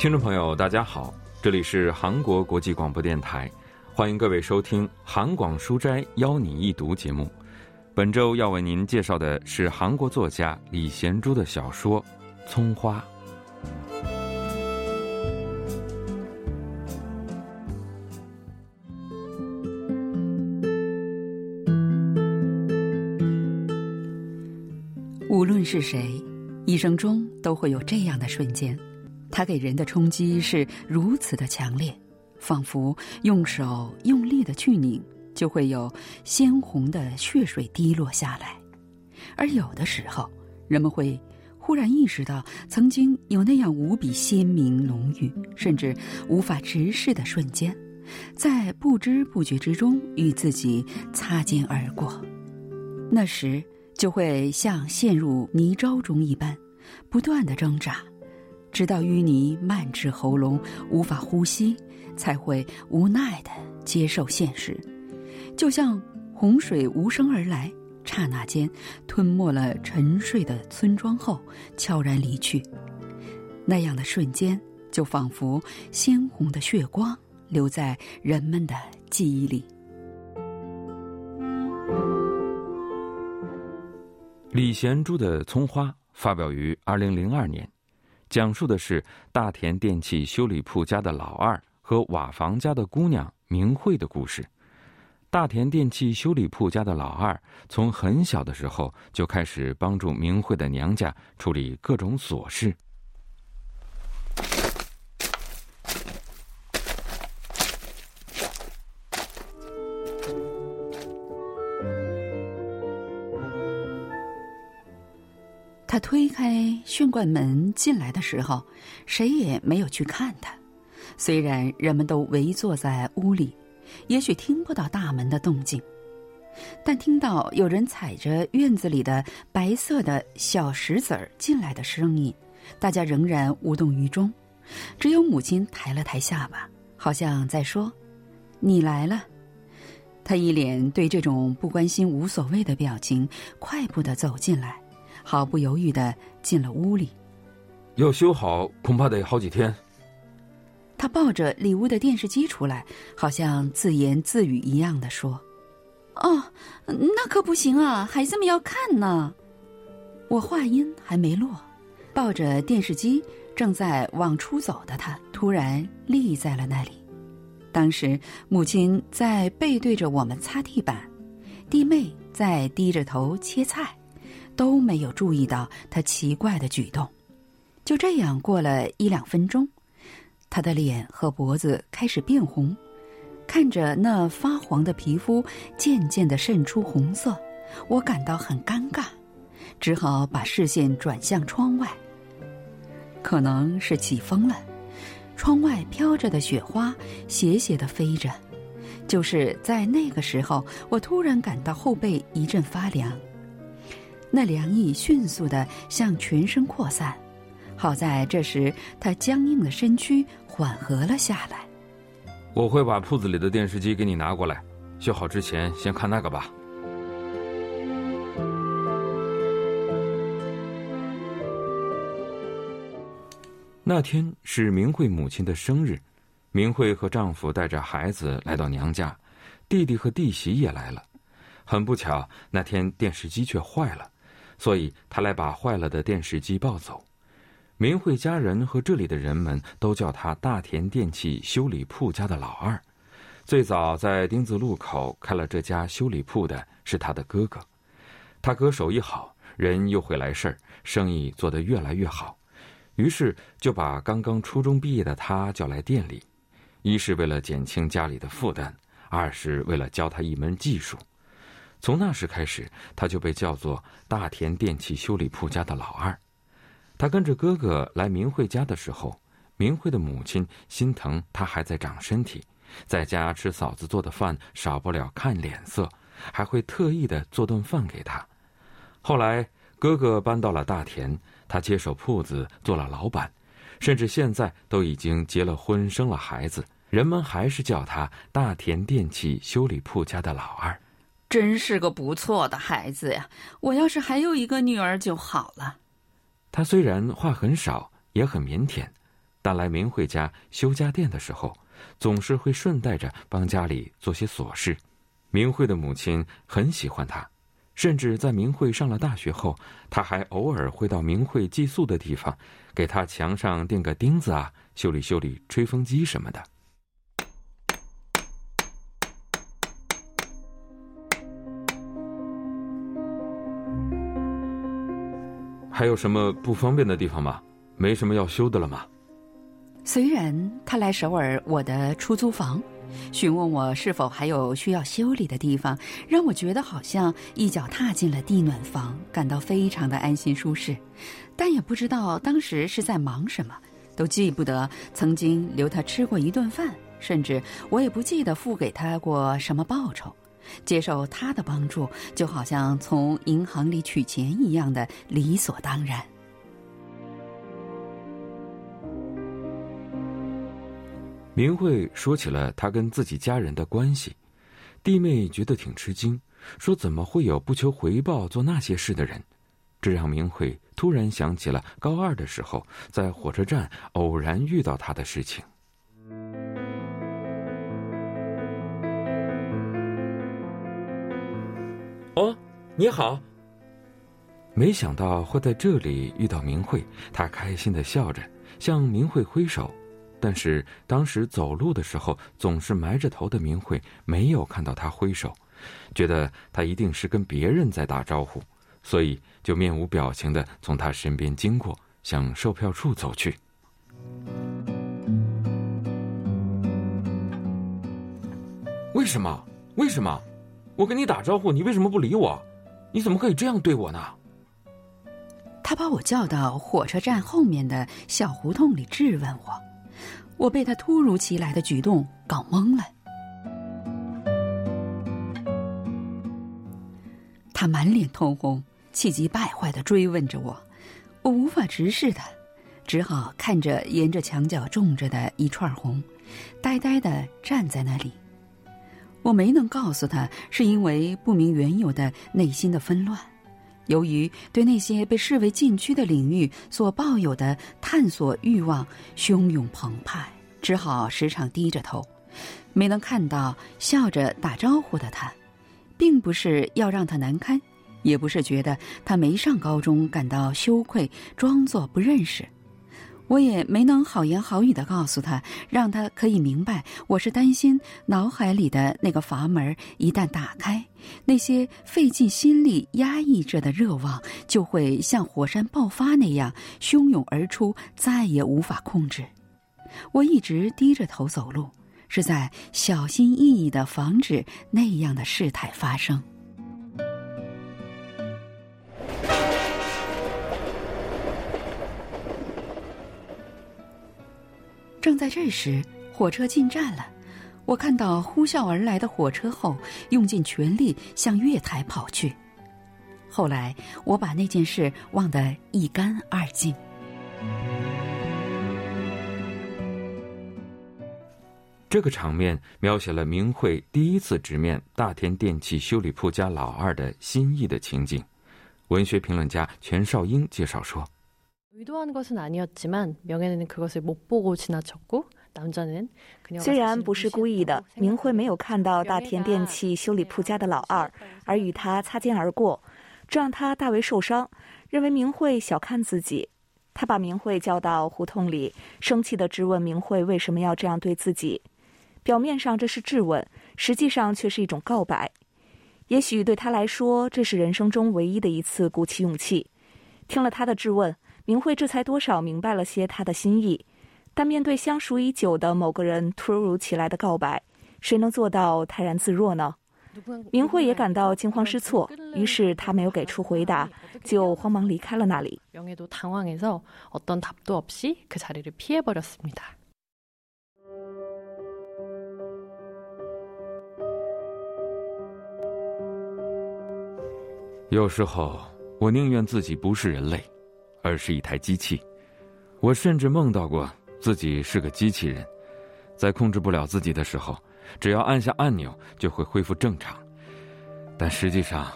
听众朋友，大家好，这里是韩国国际广播电台，欢迎各位收听《韩广书斋邀你一读》节目。本周要为您介绍的是韩国作家李贤珠的小说《葱花》。无论是谁，一生中都会有这样的瞬间，它给人的冲击是如此的强烈，仿佛用手用力的去拧，就会有鲜红的血水滴落下来。而有的时候，人们会忽然意识到，曾经有那样无比鲜明、浓郁，甚至无法直视的瞬间，在不知不觉之中与自己擦肩而过。那时。就会像陷入泥沼中一般，不断的挣扎，直到淤泥漫至喉咙，无法呼吸，才会无奈的接受现实。就像洪水无声而来，刹那间吞没了沉睡的村庄后，悄然离去。那样的瞬间，就仿佛鲜红的血光留在人们的记忆里。李贤珠的《葱花》发表于二零零二年，讲述的是大田电器修理铺家的老二和瓦房家的姑娘明慧的故事。大田电器修理铺家的老二从很小的时候就开始帮助明慧的娘家处理各种琐事。他推开玄关门进来的时候，谁也没有去看他。虽然人们都围坐在屋里，也许听不到大门的动静，但听到有人踩着院子里的白色的小石子儿进来的声音，大家仍然无动于衷。只有母亲抬了抬下巴，好像在说：“你来了。”他一脸对这种不关心、无所谓的表情，快步的走进来。毫不犹豫的进了屋里。要修好，恐怕得好几天。他抱着里屋的电视机出来，好像自言自语一样的说：“哦，那可不行啊，孩子们要看呢。”我话音还没落，抱着电视机正在往出走的他，突然立在了那里。当时母亲在背对着我们擦地板，弟妹在低着头切菜。都没有注意到他奇怪的举动，就这样过了一两分钟，他的脸和脖子开始变红，看着那发黄的皮肤渐渐的渗出红色，我感到很尴尬，只好把视线转向窗外。可能是起风了，窗外飘着的雪花斜斜的飞着，就是在那个时候，我突然感到后背一阵发凉。那凉意迅速的向全身扩散，好在这时他僵硬的身躯缓和了下来。我会把铺子里的电视机给你拿过来，修好之前先看那个吧。那天是明慧母亲的生日，明慧和丈夫带着孩子来到娘家，弟弟和弟媳也来了。很不巧，那天电视机却坏了。所以他来把坏了的电视机抱走。明慧家人和这里的人们都叫他大田电器修理铺家的老二。最早在丁字路口开了这家修理铺的是他的哥哥。他哥手艺好，人又会来事儿，生意做得越来越好。于是就把刚刚初中毕业的他叫来店里，一是为了减轻家里的负担，二是为了教他一门技术。从那时开始，他就被叫做大田电器修理铺家的老二。他跟着哥哥来明慧家的时候，明慧的母亲心疼他还在长身体，在家吃嫂子做的饭少不了看脸色，还会特意的做顿饭给他。后来哥哥搬到了大田，他接手铺子做了老板，甚至现在都已经结了婚生了孩子，人们还是叫他大田电器修理铺家的老二。真是个不错的孩子呀！我要是还有一个女儿就好了。他虽然话很少，也很腼腆，但来明慧家修家电的时候，总是会顺带着帮家里做些琐事。明慧的母亲很喜欢他，甚至在明慧上了大学后，他还偶尔会到明慧寄宿的地方，给他墙上钉个钉子啊，修理修理吹风机什么的。还有什么不方便的地方吗？没什么要修的了吗？虽然他来首尔我的出租房，询问我是否还有需要修理的地方，让我觉得好像一脚踏进了地暖房，感到非常的安心舒适。但也不知道当时是在忙什么，都记不得曾经留他吃过一顿饭，甚至我也不记得付给他过什么报酬。接受他的帮助，就好像从银行里取钱一样的理所当然。明慧说起了他跟自己家人的关系，弟妹觉得挺吃惊，说怎么会有不求回报做那些事的人？这让明慧突然想起了高二的时候在火车站偶然遇到他的事情。哦，你好。没想到会在这里遇到明慧，他开心的笑着向明慧挥手，但是当时走路的时候总是埋着头的明慧没有看到他挥手，觉得他一定是跟别人在打招呼，所以就面无表情的从他身边经过，向售票处走去。为什么？为什么？我跟你打招呼，你为什么不理我？你怎么可以这样对我呢？他把我叫到火车站后面的小胡同里质问我，我被他突如其来的举动搞懵了。他满脸通红，气急败坏的追问着我，我无法直视他，只好看着沿着墙角种着的一串红，呆呆的站在那里。我没能告诉他，是因为不明缘由的内心的纷乱，由于对那些被视为禁区的领域所抱有的探索欲望汹涌澎湃，只好时常低着头，没能看到笑着打招呼的他，并不是要让他难堪，也不是觉得他没上高中感到羞愧，装作不认识。我也没能好言好语的告诉他，让他可以明白，我是担心脑海里的那个阀门一旦打开，那些费尽心力压抑着的热望就会像火山爆发那样汹涌而出，再也无法控制。我一直低着头走路，是在小心翼翼的防止那样的事态发生。正在这时，火车进站了。我看到呼啸而来的火车后，用尽全力向月台跑去。后来，我把那件事忘得一干二净。这个场面描写了明慧第一次直面大田电器修理铺家老二的心意的情景。文学评论家全少英介绍说。虽然不是故意的，明慧没有看到大田电器修理铺家的老二，而与他擦肩而过，这让他大为受伤，认为明慧小看自己。他把明慧叫到胡同里，生气地质问明慧为什么要这样对自己。表面上这是质问，实际上却是一种告白。也许对他来说，这是人生中唯一的一次鼓起勇气。听了他的质问。明慧这才多少明白了些他的心意，但面对相熟已久的某个人突如其来的告白，谁能做到泰然自若呢？明慧也感到惊慌失措，于是他没有给出回答，就慌忙离开了那里。有时候，我宁愿自己不是人类。而是一台机器，我甚至梦到过自己是个机器人，在控制不了自己的时候，只要按下按钮就会恢复正常。但实际上，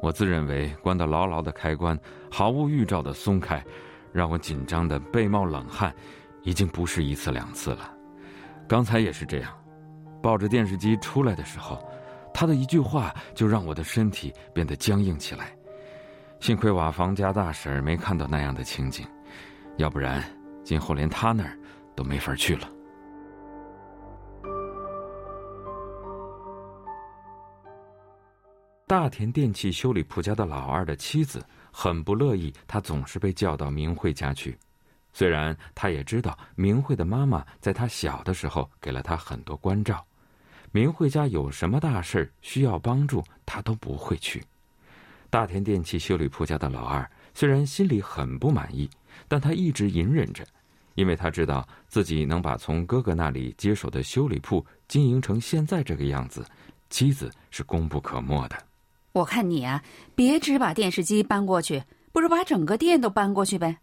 我自认为关得牢牢的开关毫无预兆的松开，让我紧张的背冒冷汗，已经不是一次两次了，刚才也是这样，抱着电视机出来的时候，他的一句话就让我的身体变得僵硬起来。幸亏瓦房家大婶没看到那样的情景，要不然今后连他那儿都没法去了。大田电器修理铺家的老二的妻子很不乐意，他总是被叫到明慧家去。虽然他也知道明慧的妈妈在他小的时候给了他很多关照，明慧家有什么大事需要帮助，他都不会去。大田电器修理铺家的老二虽然心里很不满意，但他一直隐忍着，因为他知道自己能把从哥哥那里接手的修理铺经营成现在这个样子，妻子是功不可没的。我看你啊，别只把电视机搬过去，不如把整个店都搬过去呗。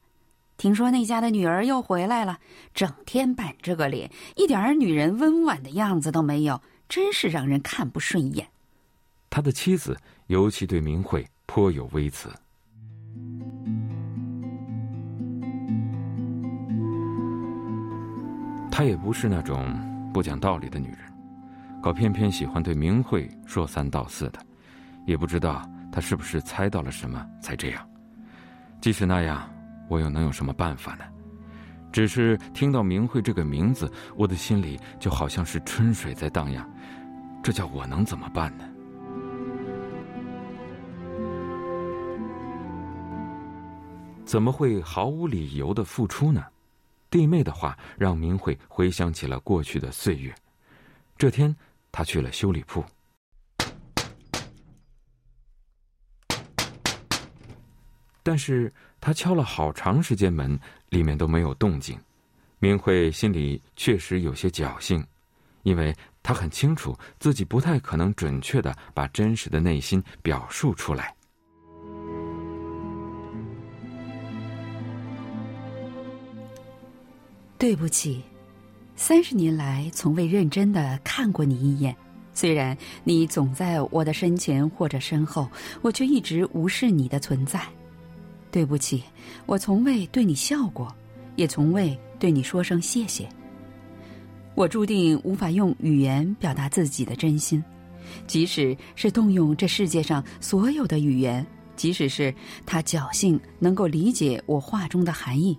听说那家的女儿又回来了，整天板着个脸，一点女人温婉的样子都没有，真是让人看不顺眼。他的妻子尤其对明慧。颇有微词。她也不是那种不讲道理的女人，可偏偏喜欢对明慧说三道四的，也不知道她是不是猜到了什么才这样。即使那样，我又能有什么办法呢？只是听到明慧这个名字，我的心里就好像是春水在荡漾，这叫我能怎么办呢？怎么会毫无理由的付出呢？弟妹的话让明慧回想起了过去的岁月。这天，她去了修理铺，但是她敲了好长时间门，里面都没有动静。明慧心里确实有些侥幸，因为她很清楚自己不太可能准确的把真实的内心表述出来。对不起，三十年来从未认真的看过你一眼。虽然你总在我的身前或者身后，我却一直无视你的存在。对不起，我从未对你笑过，也从未对你说声谢谢。我注定无法用语言表达自己的真心，即使是动用这世界上所有的语言，即使是他侥幸能够理解我话中的含义。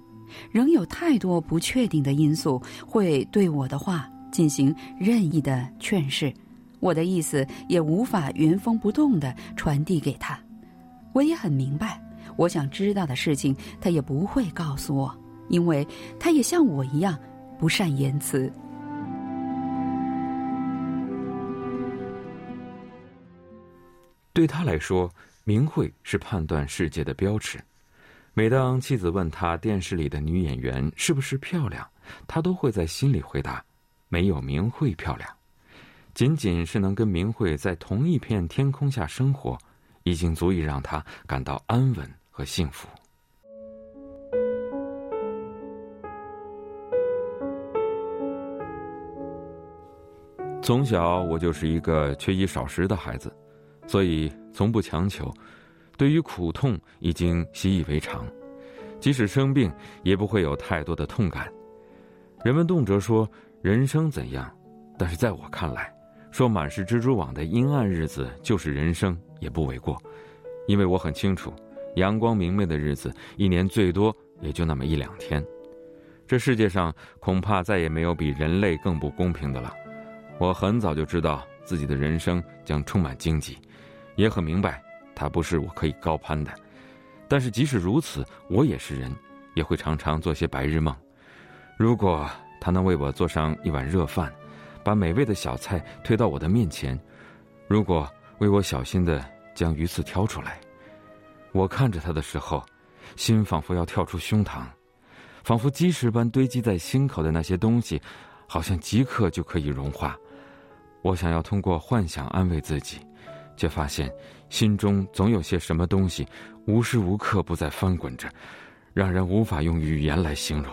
仍有太多不确定的因素会对我的话进行任意的劝示，我的意思也无法原封不动的传递给他。我也很明白，我想知道的事情他也不会告诉我，因为他也像我一样不善言辞。对他来说，名讳是判断世界的标尺。每当妻子问他电视里的女演员是不是漂亮，他都会在心里回答：“没有明慧漂亮。”仅仅是能跟明慧在同一片天空下生活，已经足以让他感到安稳和幸福。从小我就是一个缺衣少食的孩子，所以从不强求。对于苦痛已经习以为常，即使生病也不会有太多的痛感。人们动辄说人生怎样，但是在我看来，说满是蜘蛛网的阴暗日子就是人生也不为过，因为我很清楚，阳光明媚的日子一年最多也就那么一两天。这世界上恐怕再也没有比人类更不公平的了。我很早就知道自己的人生将充满荆棘，也很明白。他不是我可以高攀的，但是即使如此，我也是人，也会常常做些白日梦。如果他能为我做上一碗热饭，把美味的小菜推到我的面前，如果为我小心的将鱼刺挑出来，我看着他的时候，心仿佛要跳出胸膛，仿佛积石般堆积在心口的那些东西，好像即刻就可以融化。我想要通过幻想安慰自己。却发现，心中总有些什么东西，无时无刻不在翻滚着，让人无法用语言来形容。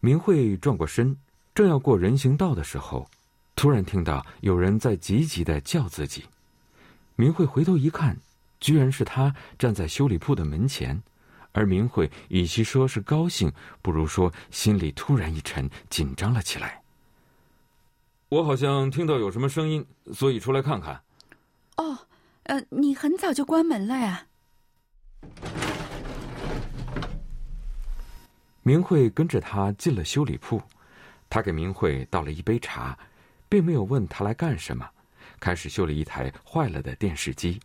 明慧转过身，正要过人行道的时候，突然听到有人在急急的叫自己。明慧回头一看，居然是他站在修理铺的门前，而明慧与其说是高兴，不如说心里突然一沉，紧张了起来。我好像听到有什么声音，所以出来看看。哦，呃，你很早就关门了呀？明慧跟着他进了修理铺，他给明慧倒了一杯茶，并没有问他来干什么，开始修理一台坏了的电视机。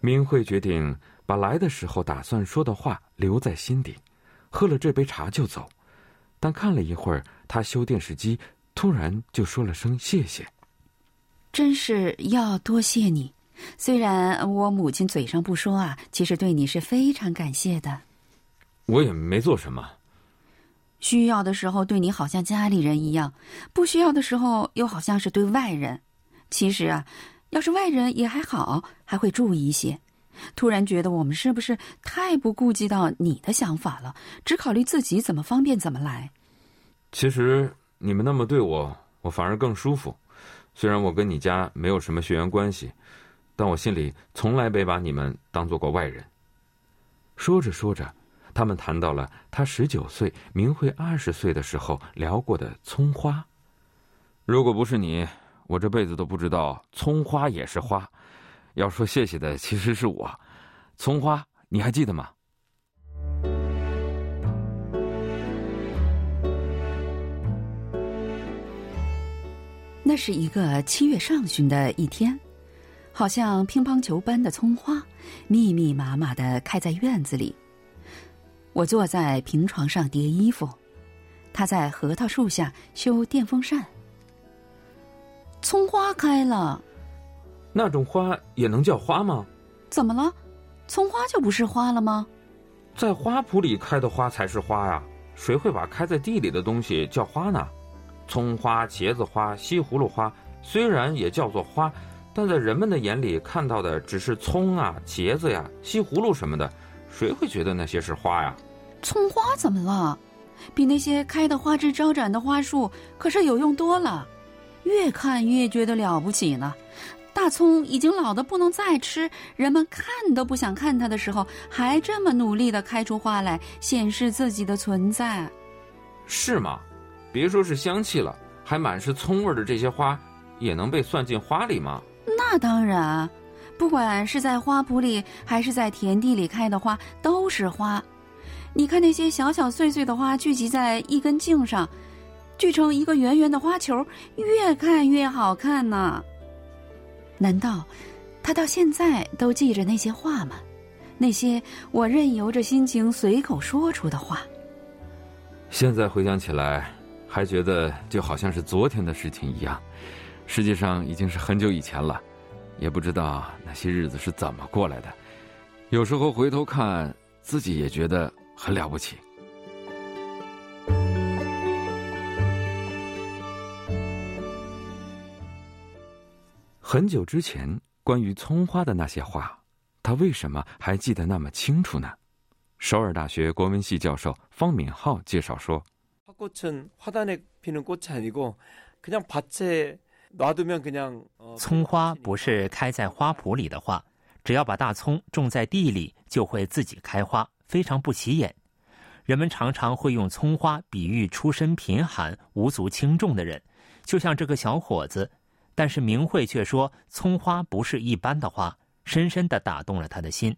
明慧决定把来的时候打算说的话留在心底，喝了这杯茶就走。但看了一会儿，他修电视机，突然就说了声谢谢。真是要多谢你，虽然我母亲嘴上不说啊，其实对你是非常感谢的。我也没做什么。需要的时候对你好像家里人一样，不需要的时候又好像是对外人。其实啊。要是外人也还好，还会注意一些。突然觉得我们是不是太不顾及到你的想法了，只考虑自己怎么方便怎么来？其实你们那么对我，我反而更舒服。虽然我跟你家没有什么血缘关系，但我心里从来没把你们当做过外人。说着说着，他们谈到了他十九岁、明慧二十岁的时候聊过的葱花。如果不是你。我这辈子都不知道葱花也是花，要说谢谢的其实是我。葱花，你还记得吗？那是一个七月上旬的一天，好像乒乓球般的葱花密密麻麻的开在院子里。我坐在平床上叠衣服，他在核桃树下修电风扇。葱花开了，那种花也能叫花吗？怎么了？葱花就不是花了吗？在花圃里开的花才是花呀！谁会把开在地里的东西叫花呢？葱花、茄子花、西葫芦花，虽然也叫做花，但在人们的眼里看到的只是葱啊、茄子呀、西葫芦什么的，谁会觉得那些是花呀？葱花怎么了？比那些开的花枝招展的花树可是有用多了。越看越觉得了不起呢，大葱已经老得不能再吃，人们看都不想看它的时候，还这么努力的开出花来，显示自己的存在，是吗？别说是香气了，还满是葱味的这些花，也能被算进花里吗？那当然，不管是在花圃里还是在田地里开的花，都是花。你看那些小小碎碎的花聚集在一根茎上。聚成一个圆圆的花球，越看越好看呢。难道他到现在都记着那些话吗？那些我任由着心情随口说出的话。现在回想起来，还觉得就好像是昨天的事情一样。实际上已经是很久以前了，也不知道那些日子是怎么过来的。有时候回头看，自己也觉得很了不起。很久之前，关于葱花的那些话，他为什么还记得那么清楚呢？首尔大学国文系教授方敏浩介绍说：“葱花不是开在花圃里的花，只要把大葱种在地里，就会自己开花，非常不起眼。人们常常会用葱花比喻出身贫寒、无足轻重的人，就像这个小伙子。”但是明慧却说，葱花不是一般的花，深深的打动了他的心。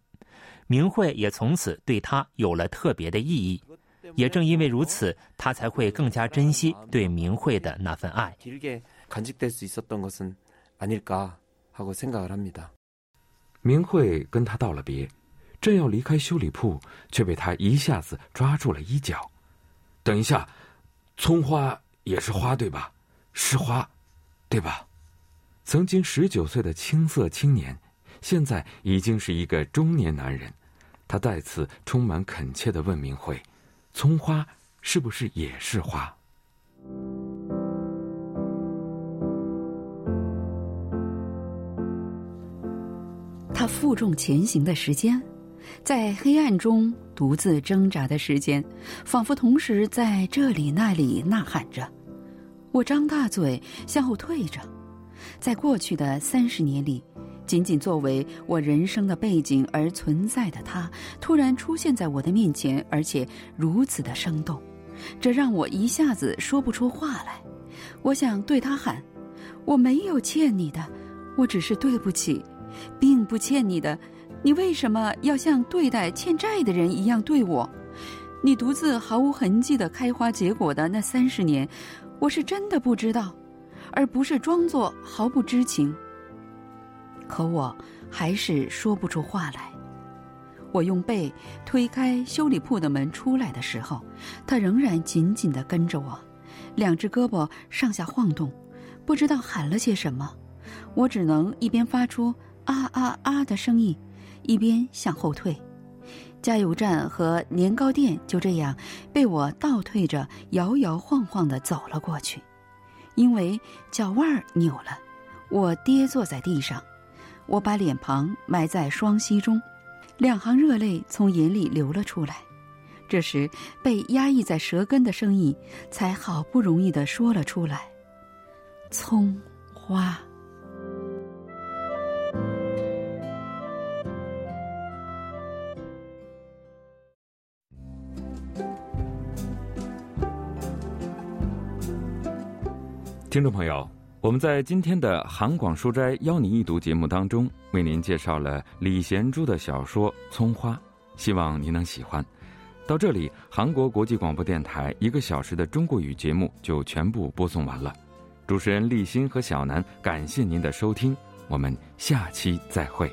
明慧也从此对他有了特别的意义。也正因为如此，他才会更加珍惜对明慧的那份爱。明慧跟他道了别，正要离开修理铺，却被他一下子抓住了衣角。等一下，葱花也是花对吧？是花，对吧？曾经十九岁的青涩青年，现在已经是一个中年男人。他再次充满恳切的问明慧：“葱花是不是也是花？”他负重前行的时间，在黑暗中独自挣扎的时间，仿佛同时在这里那里呐喊着：“我张大嘴向后退着，在过去的三十年里，仅仅作为我人生的背景而存在的他，突然出现在我的面前，而且如此的生动，这让我一下子说不出话来。我想对他喊：“我没有欠你的，我只是对不起，并不欠你的。你为什么要像对待欠债的人一样对我？你独自毫无痕迹的开花结果的那三十年。”我是真的不知道，而不是装作毫不知情。可我还是说不出话来。我用背推开修理铺的门出来的时候，他仍然紧紧的跟着我，两只胳膊上下晃动，不知道喊了些什么。我只能一边发出啊啊啊的声音，一边向后退。加油站和年糕店就这样被我倒退着摇摇晃晃的走了过去，因为脚腕儿扭了，我跌坐在地上，我把脸庞埋在双膝中，两行热泪从眼里流了出来。这时，被压抑在舌根的声音才好不容易的说了出来：“葱花。”听众朋友，我们在今天的韩广书斋邀您一读节目当中，为您介绍了李贤珠的小说《葱花》，希望您能喜欢。到这里，韩国国际广播电台一个小时的中国语节目就全部播送完了。主持人立新和小南，感谢您的收听，我们下期再会。